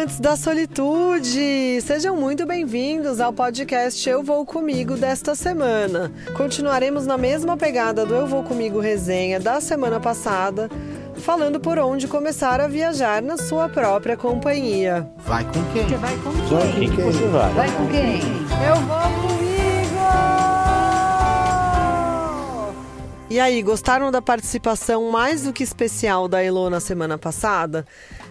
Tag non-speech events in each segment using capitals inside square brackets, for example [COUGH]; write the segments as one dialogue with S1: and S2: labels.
S1: amantes da solitude! Sejam muito bem-vindos ao podcast Eu Vou Comigo desta semana. Continuaremos na mesma pegada do Eu Vou Comigo resenha da semana passada, falando por onde começar a viajar na sua própria companhia.
S2: Vai com quem?
S3: Você vai com
S2: Vai
S3: quem?
S2: com quem? Você vai.
S3: Vai com quem?
S1: Eu vou comigo! E aí, gostaram da participação mais do que especial da Elo na semana passada?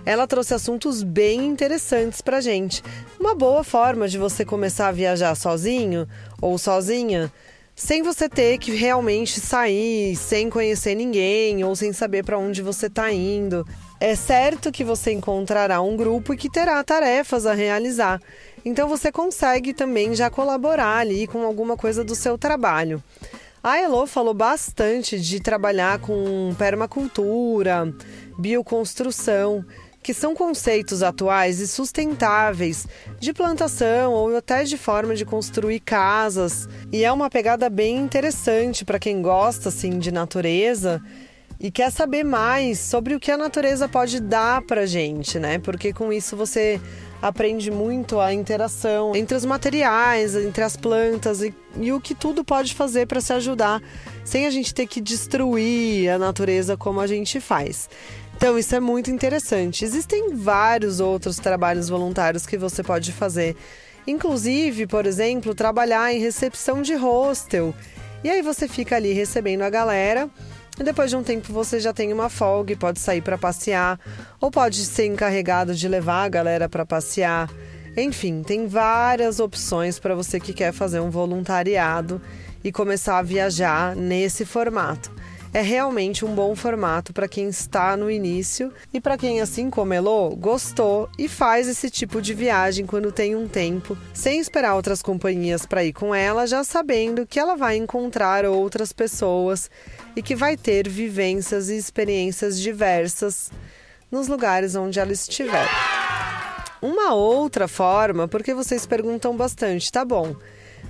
S1: Ela trouxe assuntos bem interessantes pra gente. Uma boa forma de você começar a viajar sozinho ou sozinha, sem você ter que realmente sair, sem conhecer ninguém ou sem saber para onde você tá indo. É certo que você encontrará um grupo e que terá tarefas a realizar. Então você consegue também já colaborar ali com alguma coisa do seu trabalho. A Elo falou bastante de trabalhar com permacultura, bioconstrução, que são conceitos atuais e sustentáveis de plantação ou até de forma de construir casas. E é uma pegada bem interessante para quem gosta assim de natureza e quer saber mais sobre o que a natureza pode dar para gente, né? Porque com isso você aprende muito a interação entre os materiais, entre as plantas e, e o que tudo pode fazer para se ajudar, sem a gente ter que destruir a natureza como a gente faz. Então, isso é muito interessante. Existem vários outros trabalhos voluntários que você pode fazer. Inclusive, por exemplo, trabalhar em recepção de hostel. E aí você fica ali recebendo a galera e depois de um tempo você já tem uma folga e pode sair para passear, ou pode ser encarregado de levar a galera para passear. Enfim, tem várias opções para você que quer fazer um voluntariado e começar a viajar nesse formato. É realmente um bom formato para quem está no início e para quem, assim como Elô, gostou e faz esse tipo de viagem quando tem um tempo, sem esperar outras companhias para ir com ela, já sabendo que ela vai encontrar outras pessoas e que vai ter vivências e experiências diversas nos lugares onde ela estiver. Uma outra forma, porque vocês perguntam bastante, tá bom,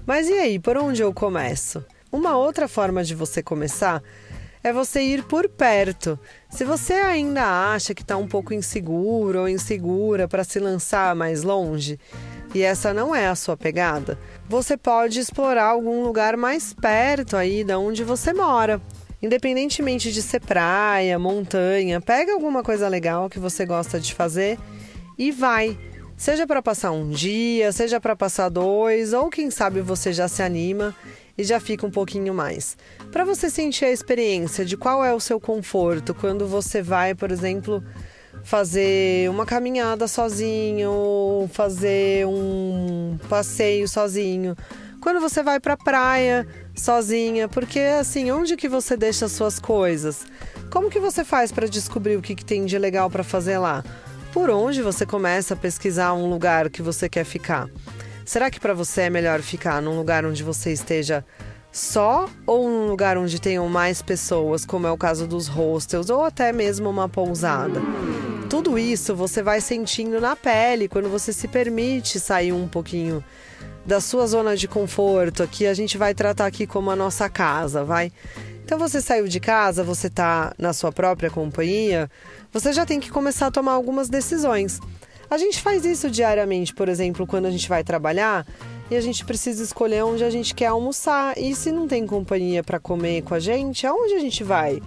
S1: mas e aí, por onde eu começo? Uma outra forma de você começar é você ir por perto. Se você ainda acha que está um pouco inseguro ou insegura para se lançar mais longe, e essa não é a sua pegada, você pode explorar algum lugar mais perto aí da onde você mora. Independentemente de ser praia, montanha, pega alguma coisa legal que você gosta de fazer e vai. Seja para passar um dia, seja para passar dois, ou quem sabe você já se anima e já fica um pouquinho mais. Para você sentir a experiência de qual é o seu conforto quando você vai, por exemplo, fazer uma caminhada sozinho, fazer um passeio sozinho. Quando você vai para a praia sozinha, porque assim, onde que você deixa as suas coisas? Como que você faz para descobrir o que, que tem de legal para fazer lá? Por onde você começa a pesquisar um lugar que você quer ficar? Será que para você é melhor ficar num lugar onde você esteja só ou num lugar onde tenham mais pessoas, como é o caso dos hostels ou até mesmo uma pousada? Tudo isso você vai sentindo na pele quando você se permite sair um pouquinho da sua zona de conforto. Aqui a gente vai tratar aqui como a nossa casa, vai? Então você saiu de casa, você está na sua própria companhia, você já tem que começar a tomar algumas decisões. A gente faz isso diariamente, por exemplo, quando a gente vai trabalhar e a gente precisa escolher onde a gente quer almoçar. E se não tem companhia para comer com a gente, aonde a gente vai?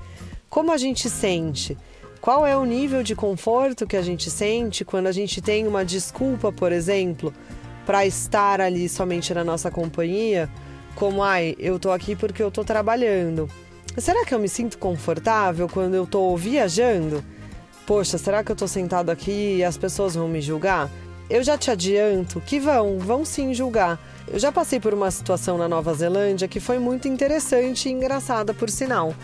S1: Como a gente sente? Qual é o nível de conforto que a gente sente quando a gente tem uma desculpa, por exemplo, para estar ali somente na nossa companhia? Como, ai, eu tô aqui porque eu tô trabalhando. Será que eu me sinto confortável quando eu tô viajando? Poxa, será que eu tô sentado aqui e as pessoas vão me julgar? Eu já te adianto que vão, vão sim julgar. Eu já passei por uma situação na Nova Zelândia que foi muito interessante e engraçada, por sinal.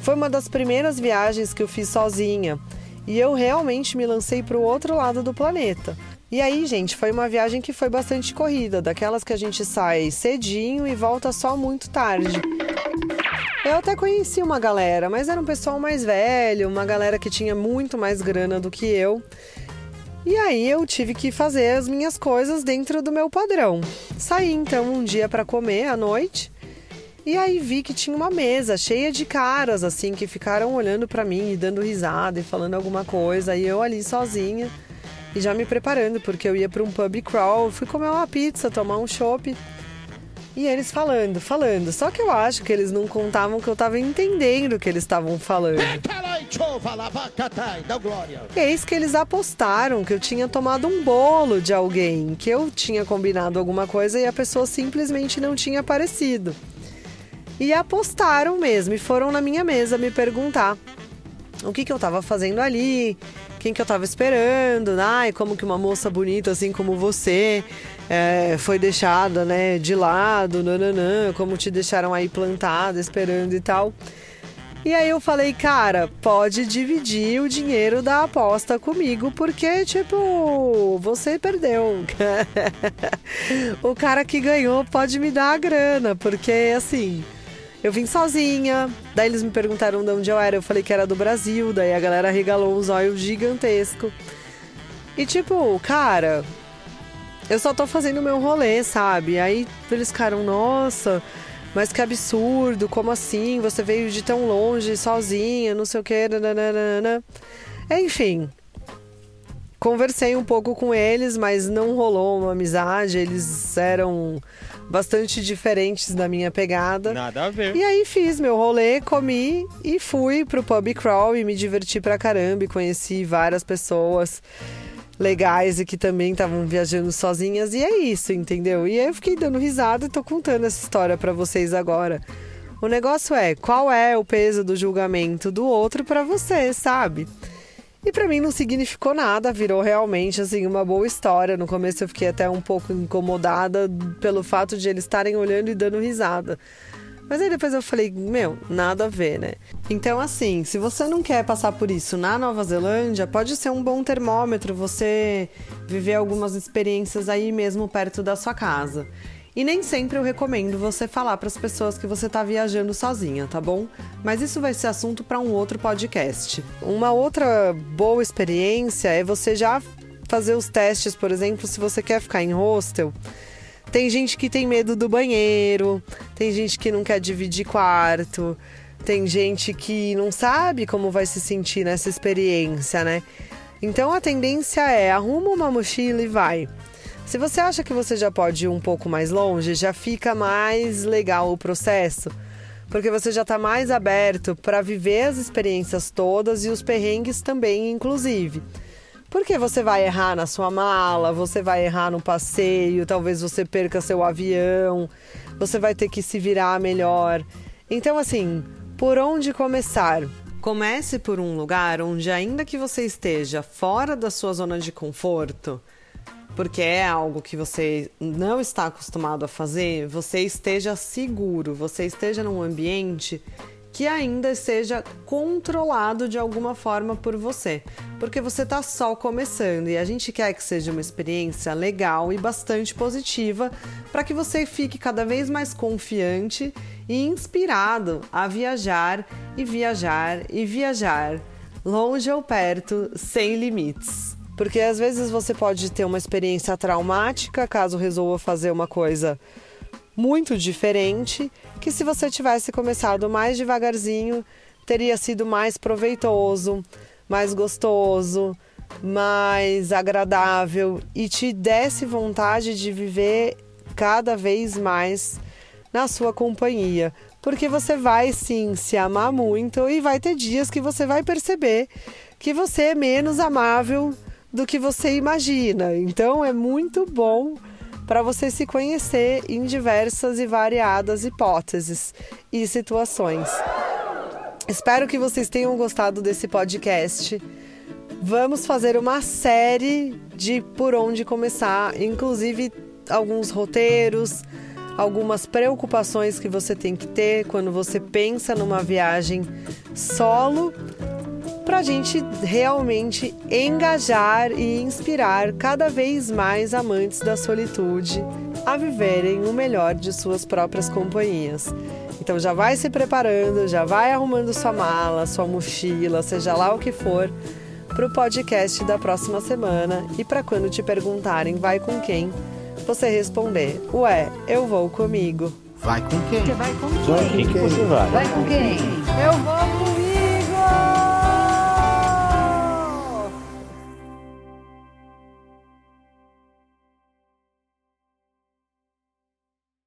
S1: Foi uma das primeiras viagens que eu fiz sozinha e eu realmente me lancei para o outro lado do planeta. E aí, gente, foi uma viagem que foi bastante corrida, daquelas que a gente sai cedinho e volta só muito tarde. Eu até conheci uma galera, mas era um pessoal mais velho, uma galera que tinha muito mais grana do que eu. E aí eu tive que fazer as minhas coisas dentro do meu padrão. Saí então um dia para comer à noite. E aí vi que tinha uma mesa cheia de caras assim que ficaram olhando para mim e dando risada e falando alguma coisa, e eu ali sozinha. e já me preparando, porque eu ia para um pub crawl, fui comer uma pizza, tomar um chopp. E eles falando, falando. Só que eu acho que eles não contavam que eu tava entendendo o que eles estavam falando. Eis que eles apostaram que eu tinha tomado um bolo de alguém, que eu tinha combinado alguma coisa e a pessoa simplesmente não tinha aparecido. E apostaram mesmo e foram na minha mesa me perguntar o que, que eu tava fazendo ali, quem que eu tava esperando, ai, como que uma moça bonita assim como você é, foi deixada, né, de lado, nananã, como te deixaram aí plantada, esperando e tal. E aí eu falei, cara, pode dividir o dinheiro da aposta comigo, porque, tipo, você perdeu. [LAUGHS] o cara que ganhou pode me dar a grana, porque, assim, eu vim sozinha, daí eles me perguntaram de onde eu era, eu falei que era do Brasil, daí a galera regalou os olhos gigantesco. E tipo, cara, eu só tô fazendo o meu rolê, sabe? Aí eles ficaram, nossa, mas que absurdo, como assim? Você veio de tão longe, sozinha, não sei o que, nananana. Enfim, conversei um pouco com eles, mas não rolou uma amizade, eles eram bastante diferentes da minha pegada.
S2: Nada a ver.
S1: E aí fiz meu rolê, comi e fui pro pub crawl e me diverti pra caramba e conheci várias pessoas legais e que também estavam viajando sozinhas e é isso, entendeu? E eu fiquei dando risada e tô contando essa história para vocês agora. O negócio é, qual é o peso do julgamento do outro para você, sabe? E para mim não significou nada, virou realmente assim uma boa história. No começo eu fiquei até um pouco incomodada pelo fato de eles estarem olhando e dando risada. Mas aí depois eu falei, meu, nada a ver, né? Então, assim, se você não quer passar por isso na Nova Zelândia, pode ser um bom termômetro você viver algumas experiências aí mesmo perto da sua casa. E nem sempre eu recomendo você falar para as pessoas que você está viajando sozinha, tá bom? Mas isso vai ser assunto para um outro podcast. Uma outra boa experiência é você já fazer os testes, por exemplo, se você quer ficar em hostel. Tem gente que tem medo do banheiro, tem gente que não quer dividir quarto, tem gente que não sabe como vai se sentir nessa experiência, né? Então a tendência é arruma uma mochila e vai. Se você acha que você já pode ir um pouco mais longe, já fica mais legal o processo, porque você já está mais aberto para viver as experiências todas e os perrengues também, inclusive. Porque você vai errar na sua mala, você vai errar no passeio, talvez você perca seu avião, você vai ter que se virar melhor. Então, assim, por onde começar? Comece por um lugar onde, ainda que você esteja fora da sua zona de conforto, porque é algo que você não está acostumado a fazer, você esteja seguro, você esteja num ambiente que ainda seja controlado de alguma forma por você, porque você está só começando e a gente quer que seja uma experiência legal e bastante positiva para que você fique cada vez mais confiante e inspirado a viajar e viajar e viajar, longe ou perto, sem limites. Porque às vezes você pode ter uma experiência traumática caso resolva fazer uma coisa muito diferente, que se você tivesse começado mais devagarzinho, teria sido mais proveitoso, mais gostoso, mais agradável e te desse vontade de viver cada vez mais na sua companhia. Porque você vai sim se amar muito e vai ter dias que você vai perceber que você é menos amável do que você imagina. Então é muito bom para você se conhecer em diversas e variadas hipóteses e situações. Espero que vocês tenham gostado desse podcast. Vamos fazer uma série de por onde começar, inclusive alguns roteiros, algumas preocupações que você tem que ter quando você pensa numa viagem solo para a gente realmente engajar e inspirar cada vez mais amantes da solitude a viverem o melhor de suas próprias companhias. Então já vai se preparando, já vai arrumando sua mala, sua mochila, seja lá o que for, para o podcast da próxima semana e para quando te perguntarem vai com quem, você responder: Ué, eu vou comigo.
S3: Vai com quem?
S4: Você vai com quem?
S2: Vai com quem? Você vai?
S4: Vai com quem?
S1: Eu vou